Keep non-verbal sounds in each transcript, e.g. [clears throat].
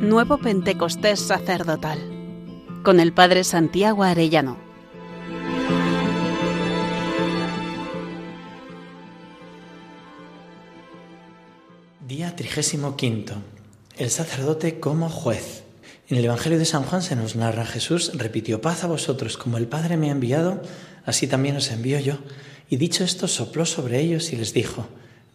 Nuevo Pentecostés Sacerdotal con el Padre Santiago Arellano. Día 35. El sacerdote como juez. En el Evangelio de San Juan se nos narra Jesús repitió paz a vosotros como el Padre me ha enviado, así también os envío yo. Y dicho esto sopló sobre ellos y les dijo,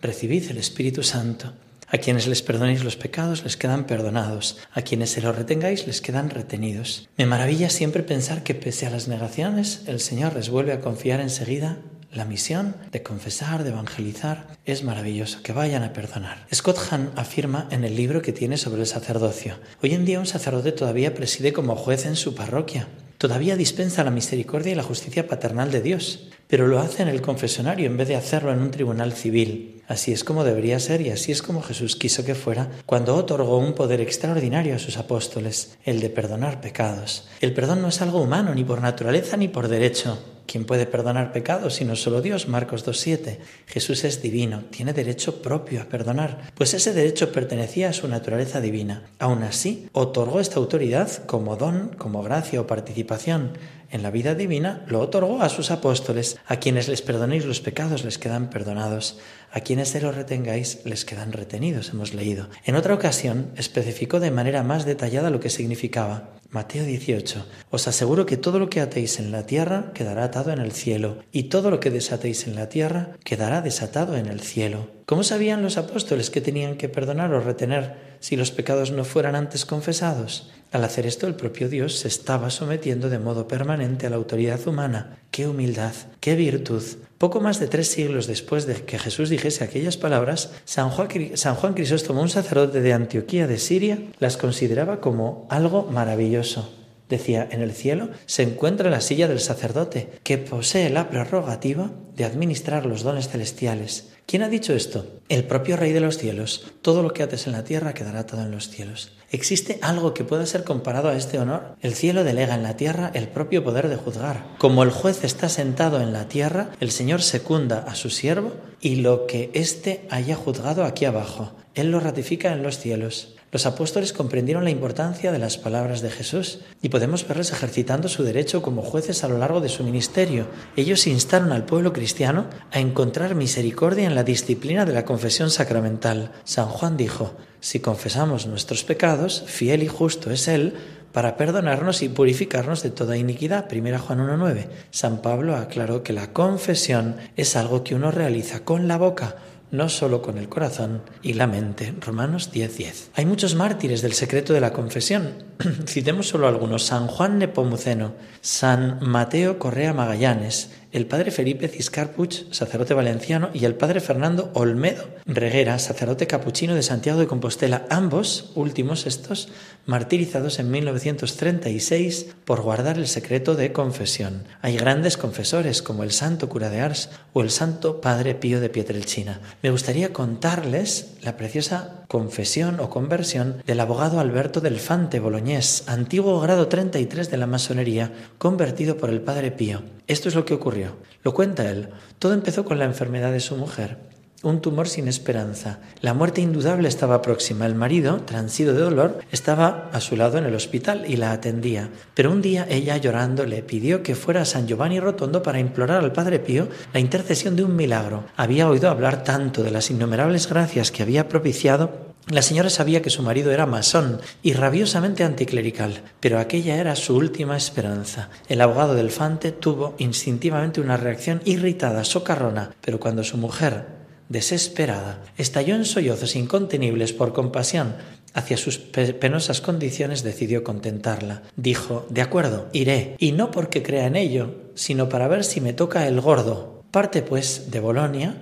recibid el Espíritu Santo. A quienes les perdonéis los pecados les quedan perdonados, a quienes se los retengáis les quedan retenidos. Me maravilla siempre pensar que pese a las negaciones, el Señor les vuelve a confiar enseguida la misión de confesar, de evangelizar, es maravilloso, que vayan a perdonar. Scott Hahn afirma en el libro que tiene sobre el sacerdocio, hoy en día un sacerdote todavía preside como juez en su parroquia, todavía dispensa la misericordia y la justicia paternal de Dios, pero lo hace en el confesonario en vez de hacerlo en un tribunal civil. Así es como debería ser y así es como Jesús quiso que fuera cuando otorgó un poder extraordinario a sus apóstoles, el de perdonar pecados. El perdón no es algo humano ni por naturaleza ni por derecho. ¿Quién puede perdonar pecados sino solo Dios? Marcos 2.7. Jesús es divino, tiene derecho propio a perdonar, pues ese derecho pertenecía a su naturaleza divina. Aún así, otorgó esta autoridad como don, como gracia o participación en la vida divina, lo otorgó a sus apóstoles. A quienes les perdonéis los pecados les quedan perdonados, a quienes se los retengáis les quedan retenidos, hemos leído. En otra ocasión especificó de manera más detallada lo que significaba. Mateo 18. Os aseguro que todo lo que atéis en la tierra quedará atado en el cielo, y todo lo que desatéis en la tierra quedará desatado en el cielo. ¿Cómo sabían los apóstoles que tenían que perdonar o retener si los pecados no fueran antes confesados? Al hacer esto, el propio Dios se estaba sometiendo de modo permanente a la autoridad humana. ¡Qué humildad! ¡Qué virtud! Poco más de tres siglos después de que Jesús dijese aquellas palabras, San Juan, San Juan Crisóstomo, un sacerdote de Antioquía de Siria, las consideraba como algo maravilloso. Decía, en el cielo se encuentra la silla del sacerdote, que posee la prerrogativa de administrar los dones celestiales. ¿Quién ha dicho esto? El propio Rey de los cielos. Todo lo que ates en la tierra quedará atado en los cielos. ¿Existe algo que pueda ser comparado a este honor? El cielo delega en la tierra el propio poder de juzgar. Como el juez está sentado en la tierra, el Señor secunda a su siervo y lo que éste haya juzgado aquí abajo, Él lo ratifica en los cielos. Los apóstoles comprendieron la importancia de las palabras de Jesús y podemos verles ejercitando su derecho como jueces a lo largo de su ministerio. Ellos instaron al pueblo cristiano a encontrar misericordia en la disciplina de la confesión sacramental. San Juan dijo, si confesamos nuestros pecados, fiel y justo es Él para perdonarnos y purificarnos de toda iniquidad. 1 Juan 1.9. San Pablo aclaró que la confesión es algo que uno realiza con la boca no solo con el corazón y la mente. Romanos 10:10. 10. Hay muchos mártires del secreto de la confesión. [clears throat] Citemos solo algunos. San Juan Nepomuceno, San Mateo Correa Magallanes, el padre Felipe Ciscar Puig, sacerdote valenciano, y el padre Fernando Olmedo Reguera, sacerdote capuchino de Santiago de Compostela, ambos últimos estos martirizados en 1936 por guardar el secreto de confesión. Hay grandes confesores como el santo cura de Ars o el santo padre Pío de Pietrelcina. Me gustaría contarles la preciosa confesión o conversión del abogado Alberto del Fante Boloñés, antiguo grado 33 de la masonería, convertido por el padre Pío. Esto es lo que ocurrió. Lo cuenta él. Todo empezó con la enfermedad de su mujer. Un tumor sin esperanza. La muerte indudable estaba próxima. El marido, transido de dolor, estaba a su lado en el hospital y la atendía. Pero un día ella, llorando, le pidió que fuera a San Giovanni Rotondo para implorar al Padre Pío la intercesión de un milagro. Había oído hablar tanto de las innumerables gracias que había propiciado la señora sabía que su marido era masón y rabiosamente anticlerical, pero aquella era su última esperanza. El abogado del Fante tuvo instintivamente una reacción irritada, socarrona, pero cuando su mujer, desesperada, estalló en sollozos incontenibles por compasión hacia sus penosas condiciones, decidió contentarla. Dijo, de acuerdo, iré, y no porque crea en ello, sino para ver si me toca el gordo. Parte, pues, de Bolonia,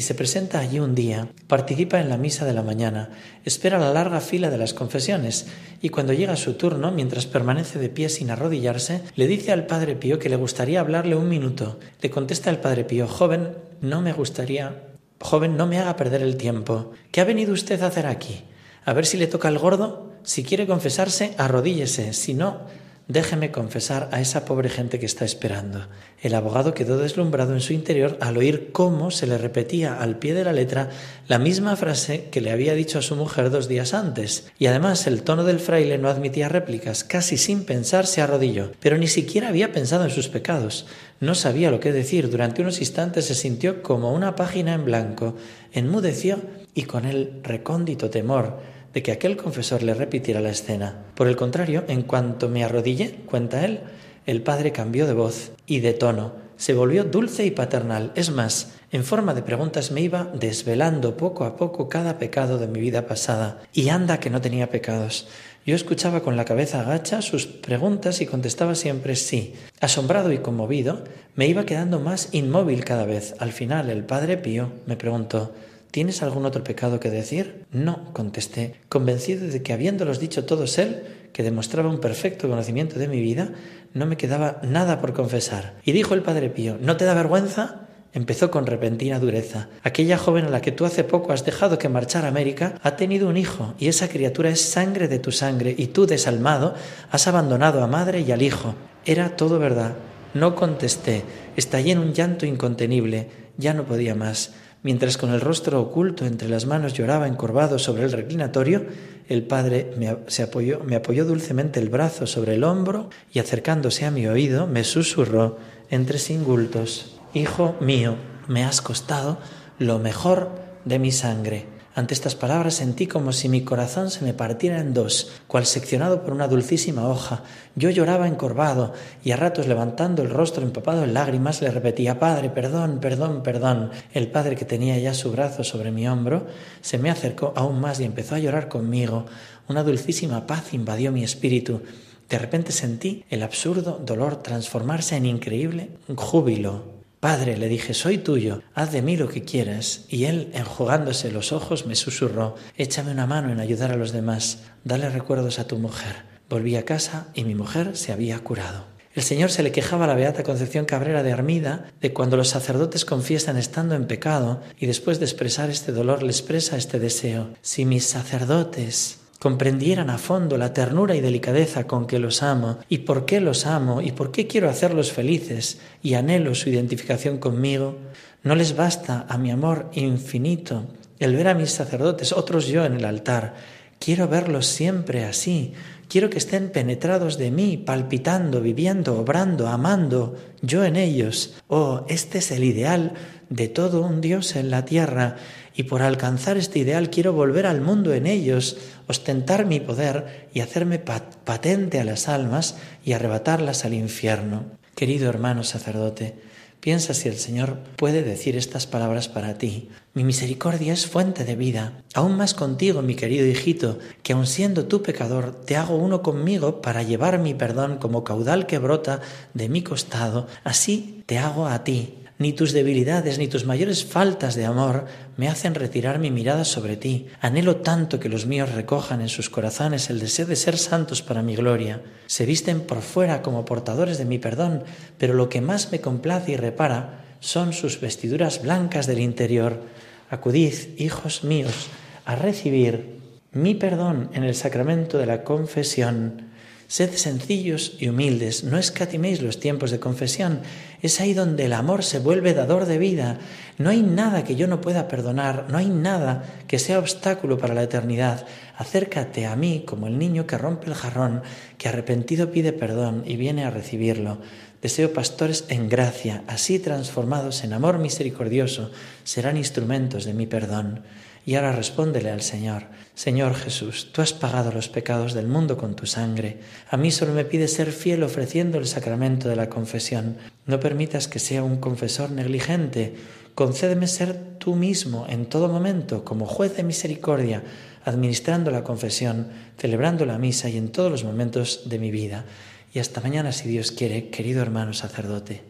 y se presenta allí un día, participa en la misa de la mañana, espera la larga fila de las confesiones y cuando llega su turno, mientras permanece de pie sin arrodillarse, le dice al Padre Pío que le gustaría hablarle un minuto. Le contesta el Padre Pío, joven, no me gustaría, joven, no me haga perder el tiempo. ¿Qué ha venido usted a hacer aquí? A ver si le toca el gordo. Si quiere confesarse, arrodíllese. Si no, déjeme confesar a esa pobre gente que está esperando. El abogado quedó deslumbrado en su interior al oír cómo se le repetía al pie de la letra la misma frase que le había dicho a su mujer dos días antes. Y además el tono del fraile no admitía réplicas. Casi sin pensar se arrodilló, pero ni siquiera había pensado en sus pecados. No sabía lo que decir. Durante unos instantes se sintió como una página en blanco. Enmudeció y con el recóndito temor de que aquel confesor le repitiera la escena. Por el contrario, en cuanto me arrodillé, cuenta él, el padre cambió de voz y de tono, se volvió dulce y paternal. Es más, en forma de preguntas me iba desvelando poco a poco cada pecado de mi vida pasada. Y anda que no tenía pecados. Yo escuchaba con la cabeza agacha sus preguntas y contestaba siempre sí. Asombrado y conmovido, me iba quedando más inmóvil cada vez. Al final, el padre Pío me preguntó ¿Tienes algún otro pecado que decir? No, contesté, convencido de que habiéndolos dicho todos él, que demostraba un perfecto conocimiento de mi vida, no me quedaba nada por confesar. Y dijo el Padre Pío, ¿no te da vergüenza? Empezó con repentina dureza. Aquella joven a la que tú hace poco has dejado que marchar a América ha tenido un hijo, y esa criatura es sangre de tu sangre, y tú, desalmado, has abandonado a madre y al hijo. Era todo verdad. No contesté. Estallé en un llanto incontenible. Ya no podía más. Mientras con el rostro oculto entre las manos lloraba encorvado sobre el reclinatorio, el padre me, se apoyó, me apoyó dulcemente el brazo sobre el hombro y acercándose a mi oído me susurró entre singultos, Hijo mío, me has costado lo mejor de mi sangre ante estas palabras sentí como si mi corazón se me partiera en dos, cual seccionado por una dulcísima hoja. Yo lloraba encorvado y a ratos levantando el rostro empapado en lágrimas le repetía Padre, perdón, perdón, perdón. El padre que tenía ya su brazo sobre mi hombro se me acercó aún más y empezó a llorar conmigo. Una dulcísima paz invadió mi espíritu. De repente sentí el absurdo dolor transformarse en increíble júbilo. Padre, le dije, soy tuyo, haz de mí lo que quieras. Y él, enjugándose los ojos, me susurró, échame una mano en ayudar a los demás, dale recuerdos a tu mujer. Volví a casa y mi mujer se había curado. El Señor se le quejaba a la Beata Concepción Cabrera de Armida de cuando los sacerdotes confiesan estando en pecado y después de expresar este dolor le expresa este deseo. Si mis sacerdotes comprendieran a fondo la ternura y delicadeza con que los amo y por qué los amo y por qué quiero hacerlos felices y anhelo su identificación conmigo, no les basta a mi amor infinito el ver a mis sacerdotes, otros yo en el altar. Quiero verlos siempre así. Quiero que estén penetrados de mí, palpitando, viviendo, obrando, amando, yo en ellos. Oh, este es el ideal de todo un Dios en la tierra y por alcanzar este ideal quiero volver al mundo en ellos, ostentar mi poder y hacerme patente a las almas y arrebatarlas al infierno. Querido hermano sacerdote, piensa si el Señor puede decir estas palabras para ti. Mi misericordia es fuente de vida. Aún más contigo, mi querido hijito, que aun siendo tú pecador, te hago uno conmigo para llevar mi perdón como caudal que brota de mi costado. Así te hago a ti, ni tus debilidades, ni tus mayores faltas de amor me hacen retirar mi mirada sobre ti. Anhelo tanto que los míos recojan en sus corazones el deseo de ser santos para mi gloria. Se visten por fuera como portadores de mi perdón, pero lo que más me complace y repara son sus vestiduras blancas del interior. Acudid, hijos míos, a recibir mi perdón en el sacramento de la confesión Sed sencillos y humildes, no escatiméis los tiempos de confesión. Es ahí donde el amor se vuelve dador de vida. No hay nada que yo no pueda perdonar, no hay nada que sea obstáculo para la eternidad. Acércate a mí como el niño que rompe el jarrón, que arrepentido pide perdón y viene a recibirlo. Deseo pastores en gracia, así transformados en amor misericordioso, serán instrumentos de mi perdón. Y ahora respóndele al Señor, Señor Jesús, tú has pagado los pecados del mundo con tu sangre. A mí solo me pides ser fiel ofreciendo el sacramento de la confesión. No permitas que sea un confesor negligente. Concédeme ser tú mismo en todo momento como juez de misericordia, administrando la confesión, celebrando la misa y en todos los momentos de mi vida. Y hasta mañana, si Dios quiere, querido hermano sacerdote.